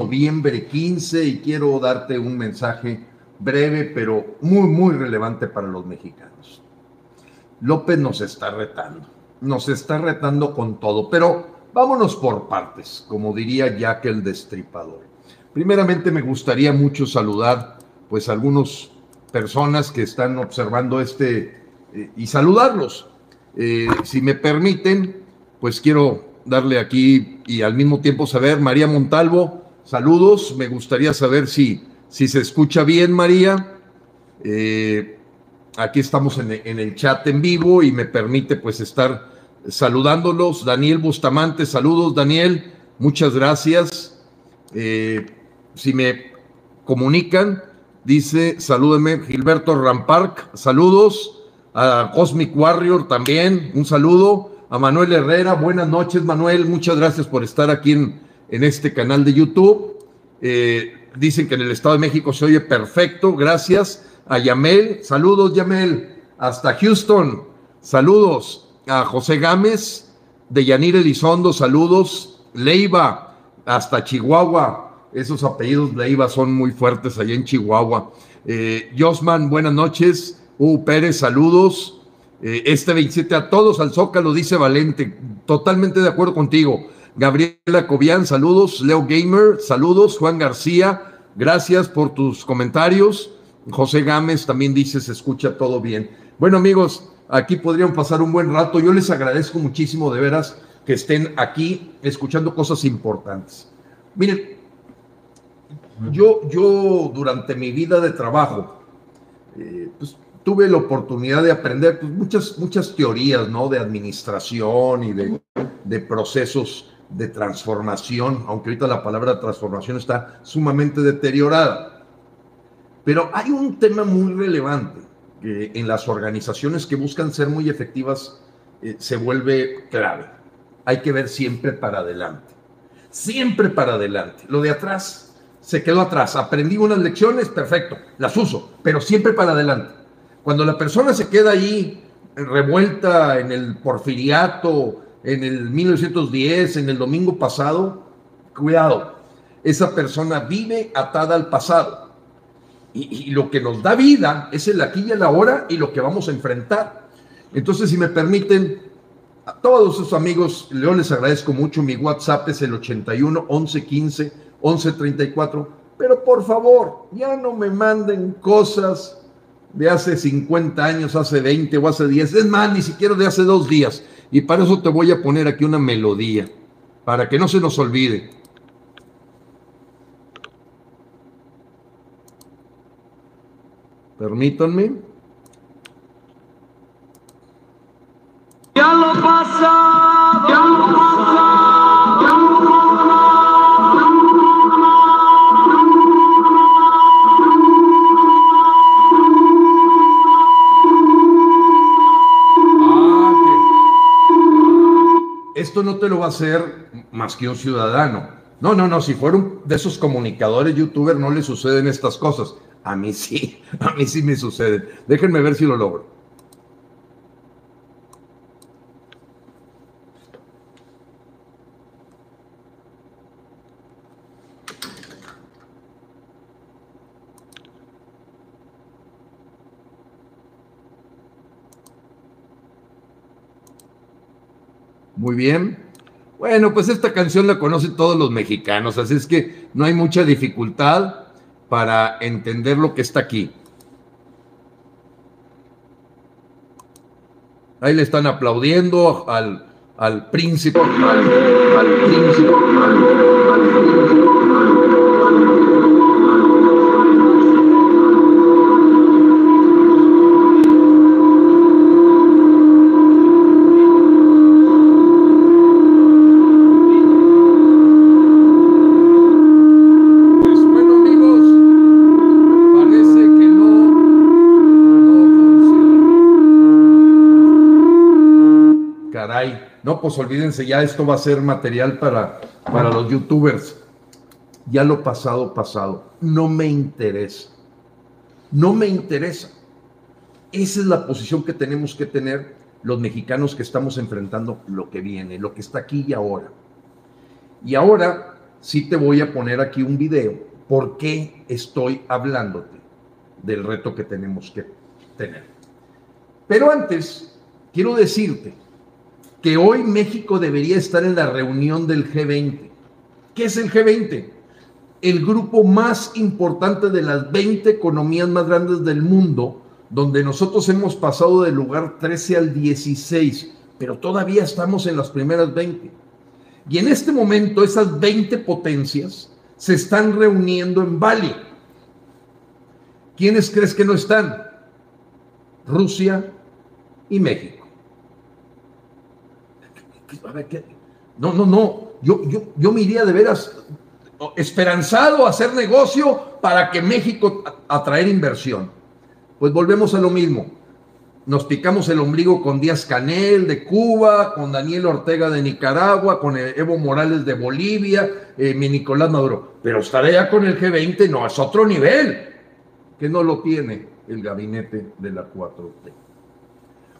noviembre 15 y quiero darte un mensaje breve, pero muy, muy relevante para los mexicanos. López nos está retando, nos está retando con todo, pero vámonos por partes, como diría Jack el Destripador. Primeramente me gustaría mucho saludar pues a algunas personas que están observando este eh, y saludarlos. Eh, si me permiten, pues quiero darle aquí y al mismo tiempo saber, María Montalvo, saludos, me gustaría saber si, si se escucha bien, María. Eh, aquí estamos en, el chat en vivo y me permite pues estar saludándolos. Daniel Bustamante, saludos, Daniel, muchas gracias. Eh, si me comunican, dice, salúdeme, Gilberto Rampark, saludos. A Cosmic Warrior también, un saludo a Manuel Herrera. Buenas noches, Manuel. Muchas gracias por estar aquí en, en este canal de YouTube. Eh, dicen que en el Estado de México se oye perfecto. Gracias a Yamel. Saludos, Yamel. Hasta Houston. Saludos a José Gámez, de Yanir Elizondo. Saludos. Leiva, hasta Chihuahua. Esos apellidos Leiva son muy fuertes allá en Chihuahua. Eh, Josman, buenas noches. U Pérez, saludos. Eh, este 27 a todos al Zócalo, dice Valente. Totalmente de acuerdo contigo. Gabriela Cobian, saludos. Leo Gamer, saludos. Juan García, gracias por tus comentarios. José Gámez también dice, se escucha todo bien. Bueno, amigos, aquí podrían pasar un buen rato. Yo les agradezco muchísimo de veras que estén aquí escuchando cosas importantes. Miren, yo, yo durante mi vida de trabajo, eh, pues tuve la oportunidad de aprender pues, muchas, muchas teorías, ¿no? De administración y de, de, procesos de transformación, aunque ahorita la palabra transformación está sumamente deteriorada. Pero hay un tema muy relevante que en las organizaciones que buscan ser muy efectivas eh, se vuelve clave. Hay que ver siempre para adelante. Siempre para adelante. Lo de atrás se quedó atrás. Aprendí unas lecciones, perfecto, las uso, pero siempre para adelante cuando la persona se queda ahí revuelta en el porfiriato, en el 1910, en el domingo pasado, cuidado, esa persona vive atada al pasado. Y, lo que nos da vida es el aquí y el ahora y lo que vamos a enfrentar. Entonces, si me permiten, a todos sus amigos, yo les agradezco mucho. Mi WhatsApp es el 81 11 15 11 34. Pero por favor, ya no me manden cosas de hace 50 años, hace 20 o hace 10, es más, ni siquiera de hace dos días. Y para eso te voy a poner aquí una melodía, para que no se nos olvide. Permítanme. Ya lo pasa, ya lo pasa. Esto no te lo va a hacer más que un ciudadano. No, no, no, si fueron de esos comunicadores, youtubers, no le suceden estas cosas. A mí sí, a mí sí me suceden. Déjenme ver si lo logro. Muy bien. Bueno, pues esta canción la conocen todos los mexicanos, así es que no hay mucha dificultad para entender lo que está aquí. Ahí le están aplaudiendo al, al príncipe. al príncipe. No, pues olvídense, ya esto va a ser material para, para los youtubers. Ya lo pasado, pasado. No me interesa. No me interesa. Esa es la posición que tenemos que tener los mexicanos que estamos enfrentando lo que viene, lo que está aquí y ahora. Y ahora, sí te voy a poner aquí un video. ¿Por qué estoy hablándote del reto que tenemos que tener? Pero antes, quiero decirte que hoy México debería estar en la reunión del G20. ¿Qué es el G20? El grupo más importante de las 20 economías más grandes del mundo, donde nosotros hemos pasado del lugar 13 al 16, pero todavía estamos en las primeras 20. Y en este momento esas 20 potencias se están reuniendo en Bali. ¿Quiénes crees que no están? Rusia y México. No, no, no. Yo, yo, yo me iría de veras esperanzado a hacer negocio para que México atraer inversión. Pues volvemos a lo mismo nos picamos el ombligo con Díaz Canel de Cuba, con Daniel Ortega de Nicaragua, con Evo Morales de Bolivia, eh, mi Nicolás Maduro. Pero estar allá con el G20 no, es otro nivel, que no lo tiene el gabinete de la 4T.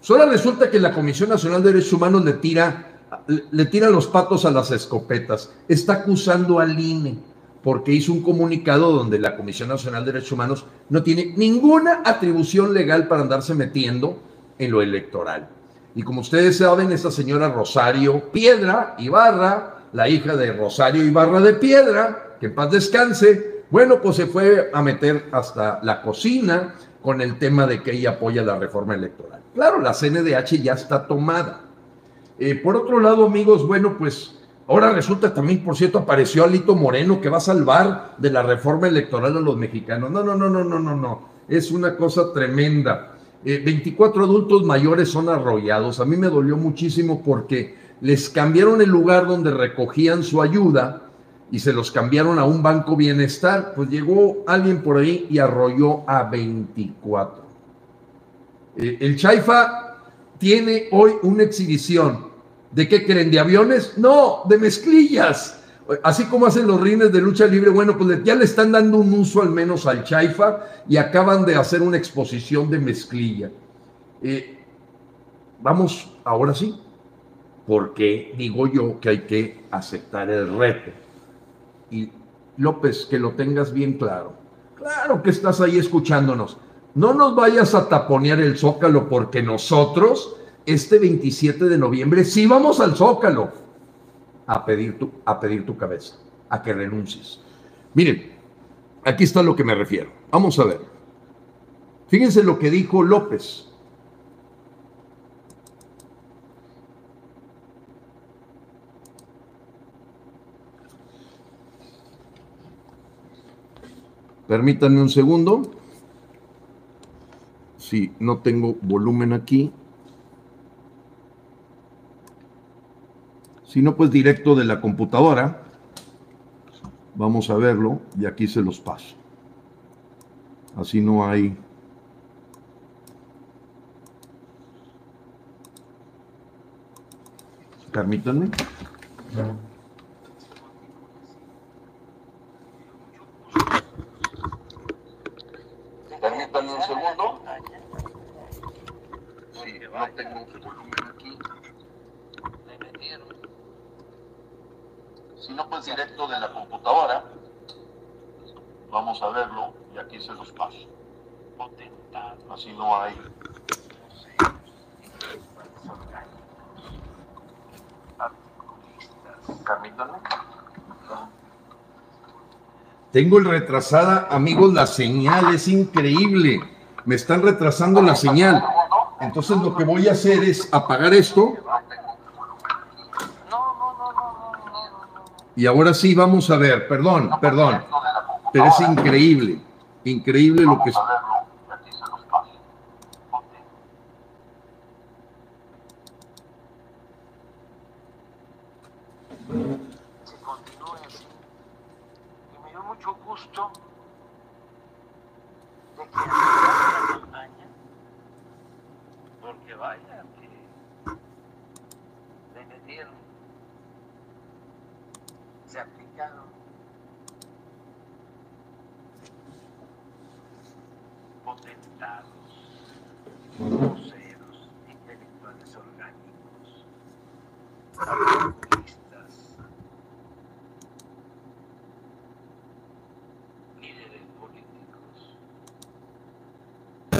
Solo resulta que la Comisión Nacional de Derechos Humanos le tira, le tira los patos a las escopetas. Está acusando al INE porque hizo un comunicado donde la Comisión Nacional de Derechos Humanos no tiene ninguna atribución legal para andarse metiendo en lo electoral. Y como ustedes saben, esta señora Rosario Piedra Ibarra, la hija de Rosario Ibarra de Piedra, que en paz descanse, bueno, pues se fue a meter hasta la cocina con el tema de que ella apoya la reforma electoral. Claro, la CNDH ya está tomada. Eh, por otro lado, amigos, bueno, pues Ahora resulta también, por cierto, apareció Alito Moreno que va a salvar de la reforma electoral a los mexicanos. No, no, no, no, no, no, no. Es una cosa tremenda. 24 eh, adultos mayores son arrollados. A mí me dolió muchísimo porque les cambiaron el lugar donde recogían su ayuda y se los cambiaron a un banco bienestar. Pues llegó alguien por ahí y arrolló a 24. Eh, el Chaifa tiene hoy una exhibición ¿De qué creen? ¿De aviones? No, de mezclillas. Así como hacen los rines de lucha libre, bueno, pues ya le están dando un uso al menos al chaifa y acaban de hacer una exposición de mezclilla. Eh, vamos, ahora sí, porque digo yo que hay que aceptar el reto. Y López, que lo tengas bien claro. Claro que estás ahí escuchándonos. No nos vayas a taponear el zócalo porque nosotros este 27 de noviembre sí vamos al Zócalo a pedir tu, a pedir tu cabeza, a que renuncies. Miren, aquí está lo que me refiero. Vamos a ver. Fíjense lo que dijo López. Permítanme un segundo. Si no tengo volumen aquí. Si no, pues directo de la computadora. Vamos a verlo y aquí se los paso. Así no hay... Permítanme un segundo. Sí, no tengo volumen aquí. Directo de la computadora. Vamos a verlo y aquí se los paso. Así no hay. Tengo el retrasada, amigos, la señal es increíble. Me están retrasando la señal. Entonces lo que voy a hacer es apagar esto Y ahora sí, vamos a ver, perdón, perdón, pero es increíble, increíble lo que...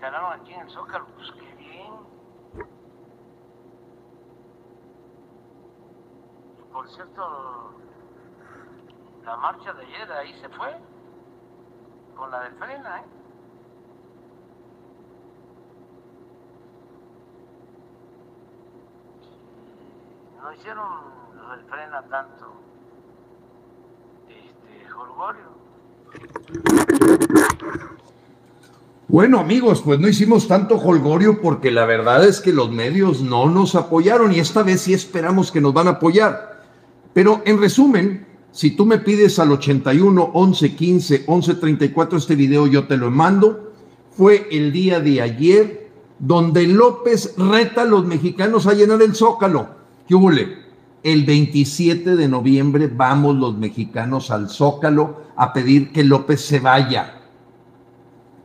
instalaron aquí en el Zócalo, pues qué bien. Por cierto, la marcha de ayer ahí se fue, con la del Frena, ¿eh? No hicieron lo del Frena tanto, este, Jorgorio. Bueno, amigos, pues no hicimos tanto holgorio porque la verdad es que los medios no nos apoyaron y esta vez sí esperamos que nos van a apoyar. Pero en resumen, si tú me pides al 81 11 15 11 34 este video, yo te lo mando. Fue el día de ayer donde López reta a los mexicanos a llenar el zócalo. ¿Qué hubo? El 27 de noviembre vamos los mexicanos al zócalo a pedir que López se vaya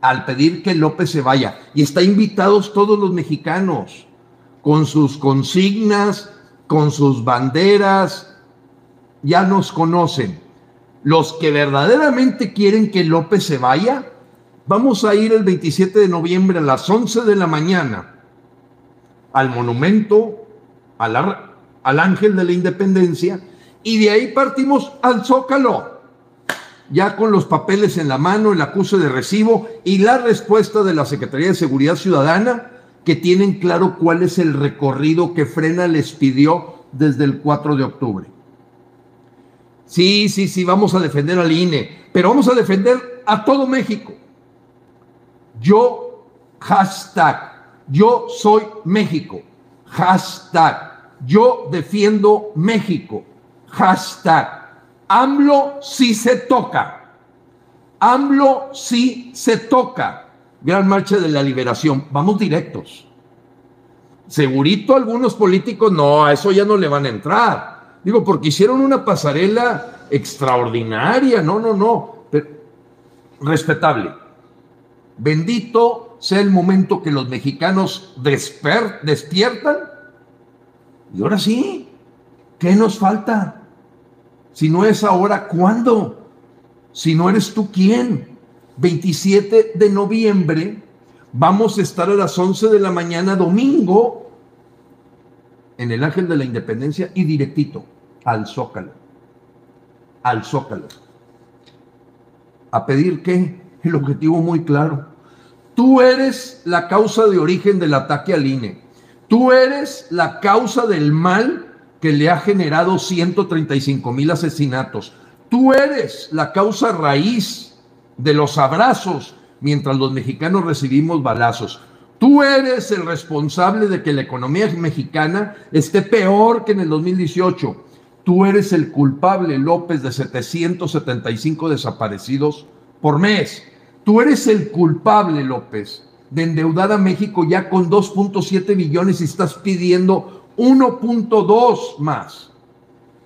al pedir que López se vaya. Y está invitados todos los mexicanos, con sus consignas, con sus banderas, ya nos conocen. Los que verdaderamente quieren que López se vaya, vamos a ir el 27 de noviembre a las 11 de la mañana al monumento, al, al Ángel de la Independencia, y de ahí partimos al Zócalo ya con los papeles en la mano, el acuse de recibo y la respuesta de la Secretaría de Seguridad Ciudadana, que tienen claro cuál es el recorrido que Frena les pidió desde el 4 de octubre. Sí, sí, sí, vamos a defender al INE, pero vamos a defender a todo México. Yo, hashtag, yo soy México. Hashtag, yo defiendo México. Hashtag, AMLO sí se toca. AMLO sí se toca. Gran Marcha de la Liberación. Vamos directos. Segurito algunos políticos, no, a eso ya no le van a entrar. Digo, porque hicieron una pasarela extraordinaria. No, no, no. Pero, respetable. Bendito sea el momento que los mexicanos despiertan. Y ahora sí, ¿qué nos falta? Si no es ahora, ¿cuándo? Si no eres tú, ¿quién? 27 de noviembre, vamos a estar a las 11 de la mañana, domingo, en el Ángel de la Independencia y directito al Zócalo. Al Zócalo. ¿A pedir qué? El objetivo muy claro. Tú eres la causa de origen del ataque al INE. Tú eres la causa del mal que le ha generado 135 mil asesinatos. Tú eres la causa raíz de los abrazos mientras los mexicanos recibimos balazos. Tú eres el responsable de que la economía mexicana esté peor que en el 2018. Tú eres el culpable, López, de 775 desaparecidos por mes. Tú eres el culpable, López, de endeudar a México ya con 2.7 billones y estás pidiendo 1.2 más.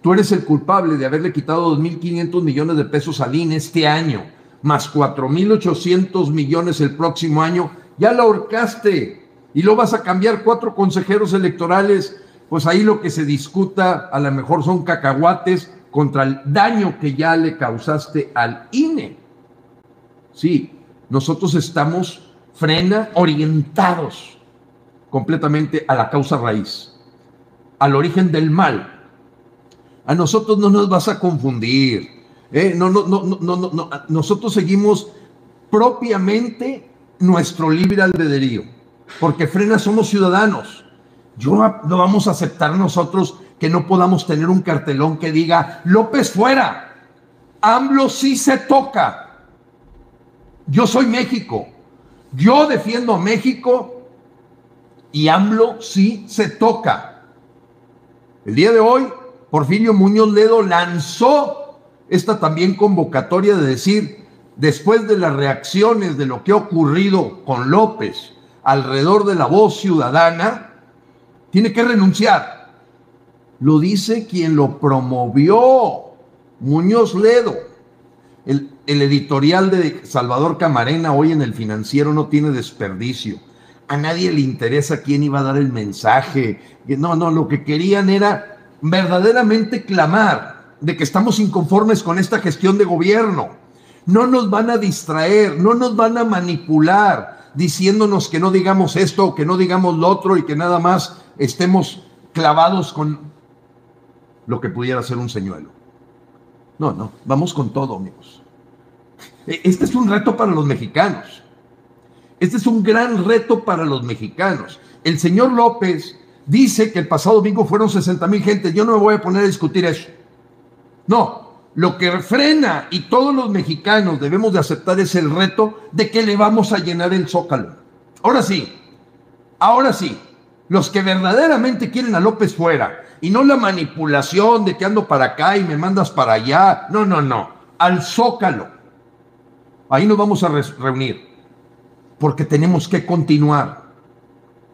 Tú eres el culpable de haberle quitado 2.500 millones de pesos al INE este año, más 4.800 millones el próximo año. Ya la ahorcaste y lo vas a cambiar cuatro consejeros electorales. Pues ahí lo que se discuta a lo mejor son cacahuates contra el daño que ya le causaste al INE. Sí, nosotros estamos frena orientados completamente a la causa raíz al origen del mal. A nosotros no nos vas a confundir. ¿eh? No, no, no, no, no, no, Nosotros seguimos propiamente nuestro libre albedrío, porque frena somos ciudadanos. Yo no vamos a aceptar nosotros que no podamos tener un cartelón que diga López fuera, AMLO sí se toca. Yo soy México, yo defiendo a México y AMLO sí se toca. El día de hoy, Porfirio Muñoz Ledo lanzó esta también convocatoria de decir, después de las reacciones de lo que ha ocurrido con López alrededor de la voz ciudadana, tiene que renunciar. Lo dice quien lo promovió, Muñoz Ledo. El, el, editorial de Salvador Camarena hoy en el financiero no tiene desperdicio. A nadie le interesa quién iba a dar el mensaje. No, no, lo que querían era verdaderamente clamar de que estamos inconformes con esta gestión de gobierno. No nos van a distraer, no nos van a manipular diciéndonos que no digamos esto que no digamos lo otro y que nada más estemos clavados con lo que pudiera ser un señuelo. No, no, vamos con todo, amigos. E, este es un reto para los mexicanos. Este es un gran reto para los mexicanos. El señor López dice que el pasado domingo fueron 60 mil gente. Yo no me voy a poner a discutir eso. No, lo que frena y todos los mexicanos debemos de aceptar es el reto de que le vamos a llenar el zócalo. Ahora sí, ahora sí, los que verdaderamente quieren a López fuera y no la manipulación de que ando para acá y me mandas para allá, no, no, no, al zócalo. Ahí nos vamos a reunir porque tenemos que continuar.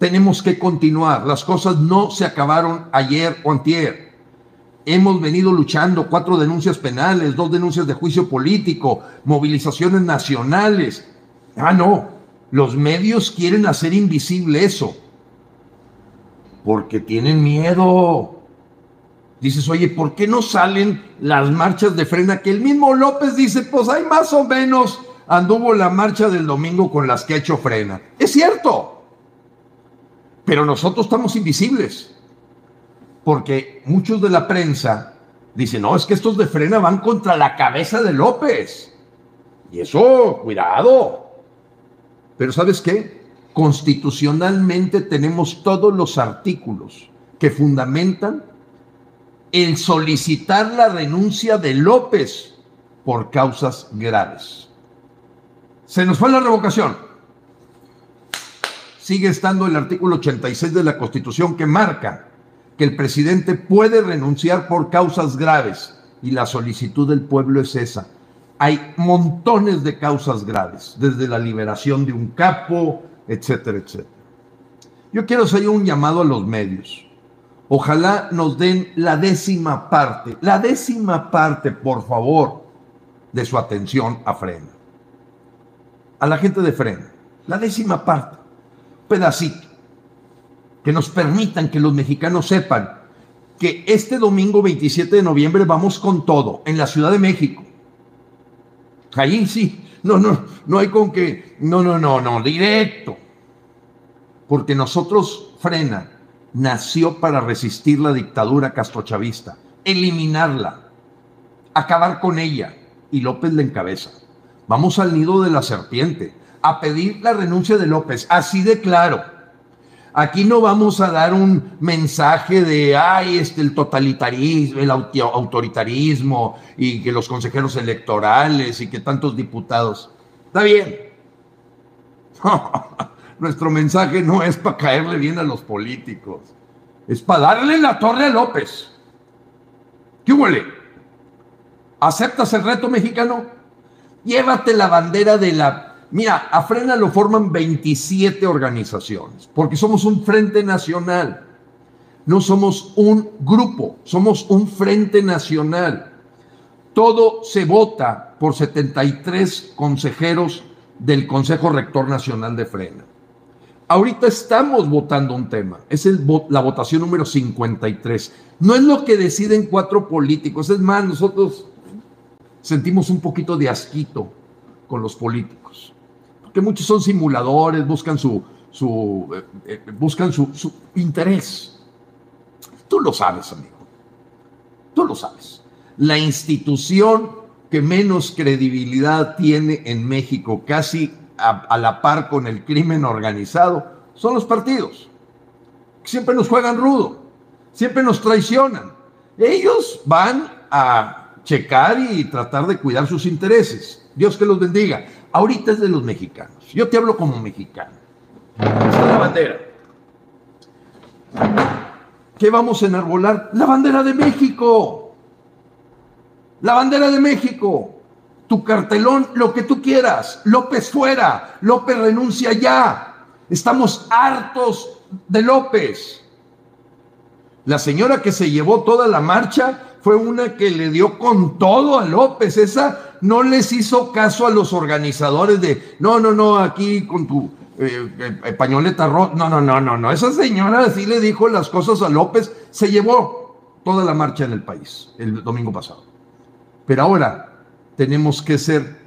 Tenemos que continuar. Las cosas no se acabaron ayer o antier. Hemos venido luchando cuatro denuncias penales, dos denuncias de juicio político, movilizaciones nacionales. Ah, no, los medios quieren hacer invisible eso porque tienen miedo. Dices, oye, ¿por qué no salen las marchas de frena? Que el mismo López dice, pues hay más o menos anduvo la marcha del domingo con las que ha hecho frena. Es cierto, pero nosotros estamos invisibles, porque muchos de la prensa dicen, no, es que estos de frena van contra la cabeza de López. Y eso, cuidado. Pero ¿sabes qué? constitucionalmente tenemos todos los artículos que fundamentan el solicitar la renuncia de López por causas graves. Se nos fue la revocación. Sigue estando el artículo 86 de la Constitución que marca que el presidente puede renunciar por causas graves y la solicitud del pueblo es esa. Hay montones de causas graves, desde la liberación de un capo, etcétera, etcétera. Yo quiero hacer un llamado a los medios. Ojalá nos den la décima parte, la décima parte, por favor, de su atención a Frena. A la gente de Frena, la décima parte, pedacito, que nos permitan que los mexicanos sepan que este domingo 27 de noviembre vamos con todo en la Ciudad de México. Ahí sí, no, no, no hay con que, no, no, no, no, directo. Porque nosotros, Frena, nació para resistir la dictadura castrochavista, eliminarla, acabar con ella. Y López le encabeza. Vamos al nido de la serpiente, a pedir la renuncia de López, así de claro. Aquí no vamos a dar un mensaje de, ay, este, el totalitarismo, el autoritarismo y que los consejeros electorales y que tantos diputados. Está bien. Nuestro mensaje no es para caerle bien a los políticos, es para darle la torre a López. ¿Qué huele? ¿Aceptas el reto mexicano? Llévate la bandera de la Mira, a Frena lo forman 27 organizaciones, porque somos un frente nacional. No somos un grupo, somos un frente nacional. Todo se vota por 73 consejeros del Consejo Rector Nacional de Frena. Ahorita estamos votando un tema, es la votación número 53. No es lo que deciden cuatro políticos, es más, nosotros sentimos un poquito de asquito con los políticos que muchos son simuladores, buscan su, su eh, eh, buscan su, su interés. Tú lo sabes, amigo. Tú lo sabes. La institución que menos credibilidad tiene en México, casi a, la par con el crimen organizado, son los partidos. siempre nos juegan rudo. siempre nos traicionan. Ellos van a checar y tratar de cuidar sus intereses. Dios que los bendiga. Ahorita es de los mexicanos. Yo te hablo como mexicano. Esta es la bandera. ¿Qué vamos a enarbolar? La bandera de México. La bandera de México. Tu cartelón, lo que tú quieras. López fuera. López renuncia ya. Estamos hartos de López. La señora que se llevó toda la marcha fue una que le dio con todo a López. Esa no les hizo caso a los organizadores de, no, no, no, aquí con tu eh, eh, pañoleta roja. No, no, no, no, no. Esa señora sí le dijo las cosas a López. Se llevó toda la marcha en el país el domingo pasado. Pero ahora tenemos que ser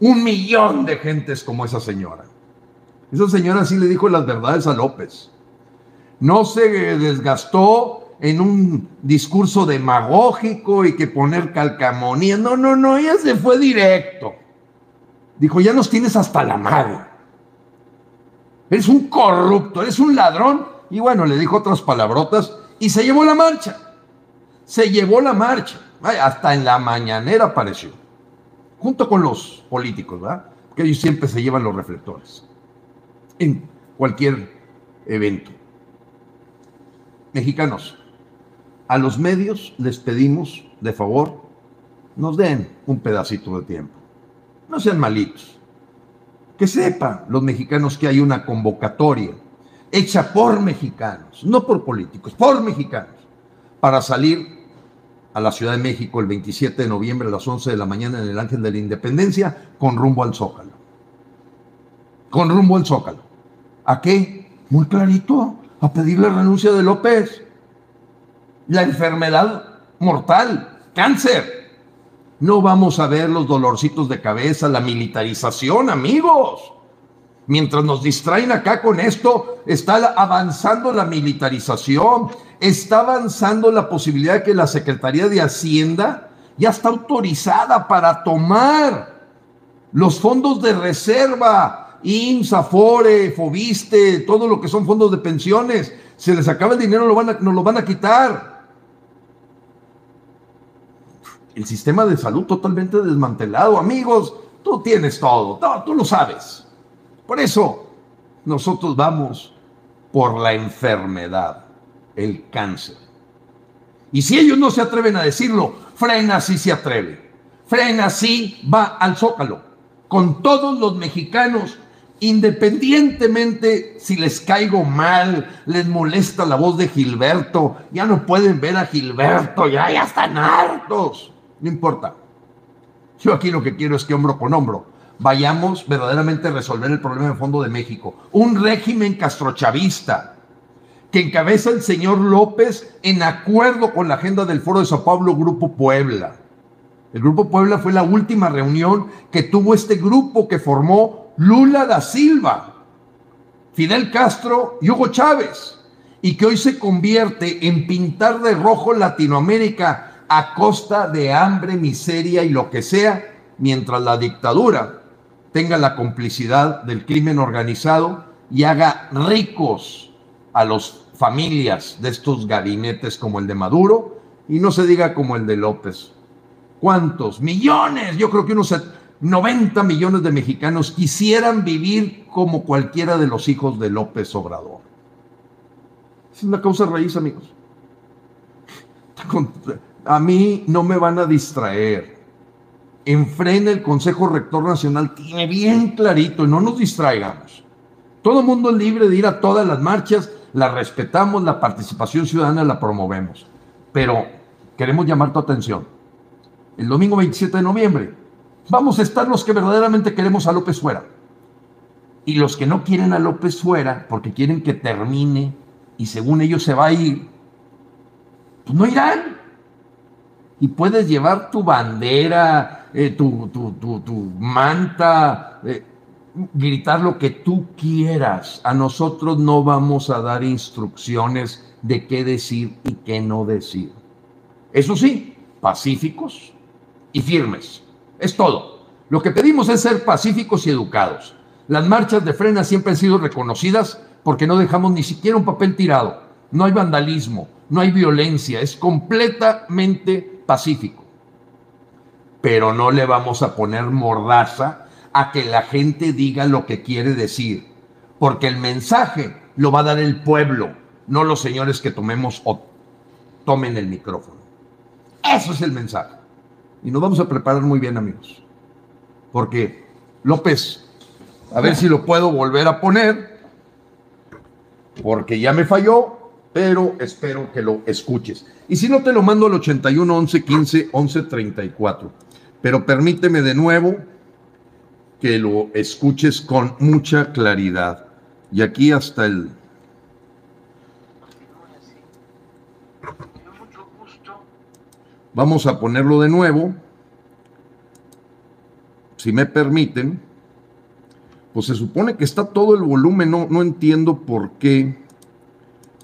un millón de gentes como esa señora. Esa señora sí le dijo las verdades a López. No se desgastó en un discurso demagógico y que poner calcamonía. No, no, no, ella se fue directo. Dijo, ya nos tienes hasta la madre. Eres un corrupto, eres un ladrón. Y bueno, le dijo otras palabrotas y se llevó la marcha. Se llevó la marcha. hasta en la mañanera apareció. Junto con los políticos, ¿verdad? Que ellos siempre se llevan los reflectores. En cualquier evento mexicanos, a los medios les pedimos, de favor, nos den un pedacito de tiempo. No sean malitos. Que sepan los mexicanos que hay una convocatoria hecha por mexicanos, no por políticos, por mexicanos, para salir a la Ciudad de México el 27 de noviembre a las 11 de la mañana en el Ángel de la Independencia con rumbo al Zócalo. Con rumbo al Zócalo. ¿A qué? Muy clarito, a pedir la renuncia de López. La enfermedad mortal, cáncer. No vamos a ver los dolorcitos de cabeza, la militarización, amigos. Mientras nos distraen acá con esto, está avanzando la militarización, está avanzando la posibilidad de que la Secretaría de Hacienda ya está autorizada para tomar los fondos de reserva IMSS, Afore, Fobiste, todo lo que son fondos de pensiones. Se les acaba el dinero, lo van a, nos lo van a quitar. El sistema de salud totalmente desmantelado. Amigos, tú tienes todo, tú lo sabes. Por eso nosotros vamos por la enfermedad, el cáncer. Y si ellos no se atreven a decirlo, Frena sí se atreve. Frena sí va al zócalo, con todos los mexicanos independientemente si les caigo mal, les molesta la voz de Gilberto, ya no pueden ver a Gilberto, ya, ya están hartos. No importa. Yo aquí lo que quiero es que hombro con hombro vayamos verdaderamente a resolver el problema en fondo de México. Un régimen castrochavista que encabeza el señor López en acuerdo con la agenda del Foro de Sao Paulo Grupo Puebla. El Grupo Puebla fue la última reunión que tuvo este grupo que formó Lula da Silva, Fidel Castro y Hugo Chávez, y que hoy se convierte en pintar de rojo Latinoamérica a costa de hambre, miseria y lo que sea, mientras la dictadura tenga la complicidad del crimen organizado y haga ricos a las familias de estos gabinetes como el de Maduro y no se diga como el de López. ¿Cuántos? Millones. Yo creo que unos 90 millones de mexicanos quisieran vivir como cualquiera de los hijos de López Obrador. es una causa raíz, amigos. A mí no me van a distraer. Enfrena el Consejo Rector Nacional tiene bien clarito y no nos distraigamos. Todo el mundo es libre de ir a todas las marchas, la respetamos, la participación ciudadana la promovemos. Pero queremos llamar tu atención. El domingo 27 de noviembre, vamos a estar los que verdaderamente queremos a López fuera. Y los que no quieren a López fuera, porque quieren que termine y según ellos se va a ir, pues no irán. Y puedes llevar tu bandera, eh, tu, manta, eh, gritar lo que tú quieras. A nosotros no vamos a dar instrucciones de qué decir y qué no decir. Eso sí, pacíficos y firmes. Es todo. Lo que pedimos es ser pacíficos y educados. Las marchas de frena siempre han sido reconocidas porque no dejamos ni siquiera un papel tirado. no hay vandalismo, no hay violencia, es completamente pacífico. Pero no le vamos a poner mordaza a que la gente diga lo que quiere decir, porque el mensaje lo va a dar el pueblo, no los señores que tomemos o tomen el micrófono. Eso es el mensaje. Y nos vamos a preparar muy bien, amigos. Porque, López, a ver si lo puedo volver a poner, porque ya me falló, pero espero que lo escuches. Y si no, te lo mando al 81 11 15 11 34. Pero permíteme de nuevo que lo escuches con mucha claridad. Y aquí hasta el Vamos a ponerlo de nuevo. Si me permiten. Pues se supone que está todo el volumen. No, no entiendo por qué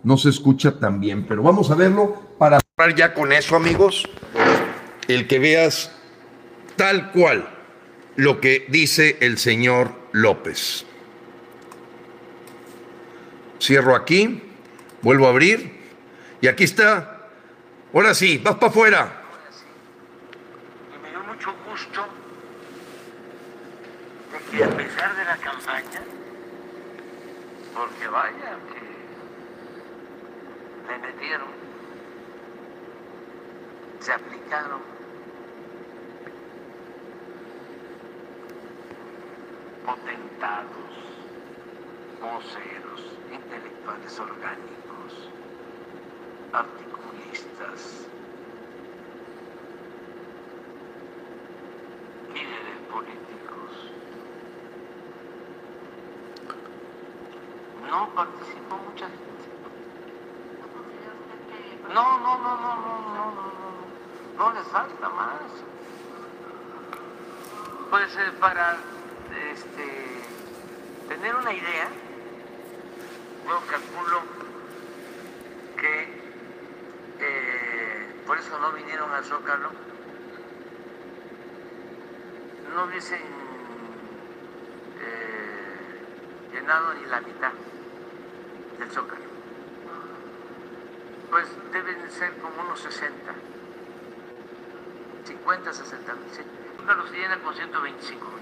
no se escucha tan bien. Pero vamos a verlo para cerrar ya con eso, amigos. El que veas tal cual lo que dice el señor López. Cierro aquí, vuelvo a abrir y aquí está. Ahora sí, vas para afuera. Y a pesar de la campaña, porque vaya que me metieron, se aplicaron. Potentados, voceros, intelectuales orgánicos, articulistas, líderes políticos. No participó mucha gente. No, no, no, no, no, no, no, no, les falta más. Pues eh, para este, tener una idea, yo calculo que eh, por eso no vinieron al Zócalo, no hubiesen eh, llenado ni la mitad del Zócalo. Pues deben ser como unos 60, 50, 60 mil. Sí. El Zócalo se llena con 125 mil.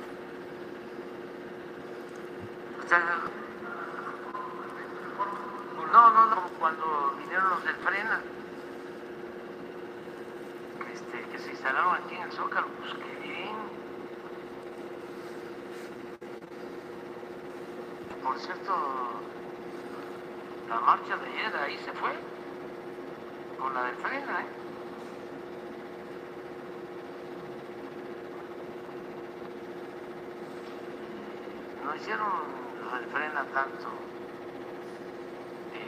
No, no, no, cuando vinieron los del Frena, este, que se instalaron aquí en el Zócalo, pues qué bien. Por cierto, la marcha de ayer ahí se fue, con la de frena, ¿eh? No hicieron la de frena tanto,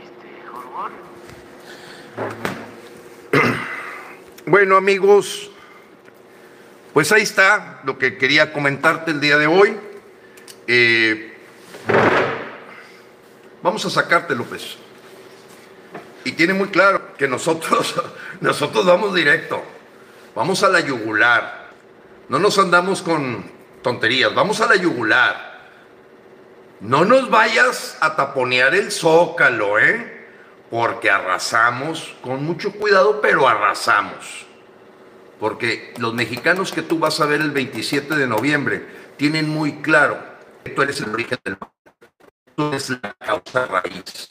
este, Jorgorio. Bueno amigos, pues ahí está lo que quería comentarte el día de hoy. Eh, Vamos a sacarte, López. Y tiene muy claro que nosotros, nosotros vamos directo. Vamos a la yugular. No nos andamos con tonterías. Vamos a la yugular. No nos vayas a taponear el zócalo, ¿eh? Porque arrasamos con mucho cuidado, pero arrasamos. Porque los mexicanos que tú vas a ver el 27 de noviembre tienen muy claro que tú eres el origen del es la causa raíz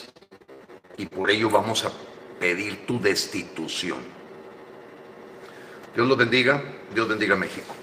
y por ello vamos a pedir tu destitución. Dios lo bendiga, Dios bendiga México.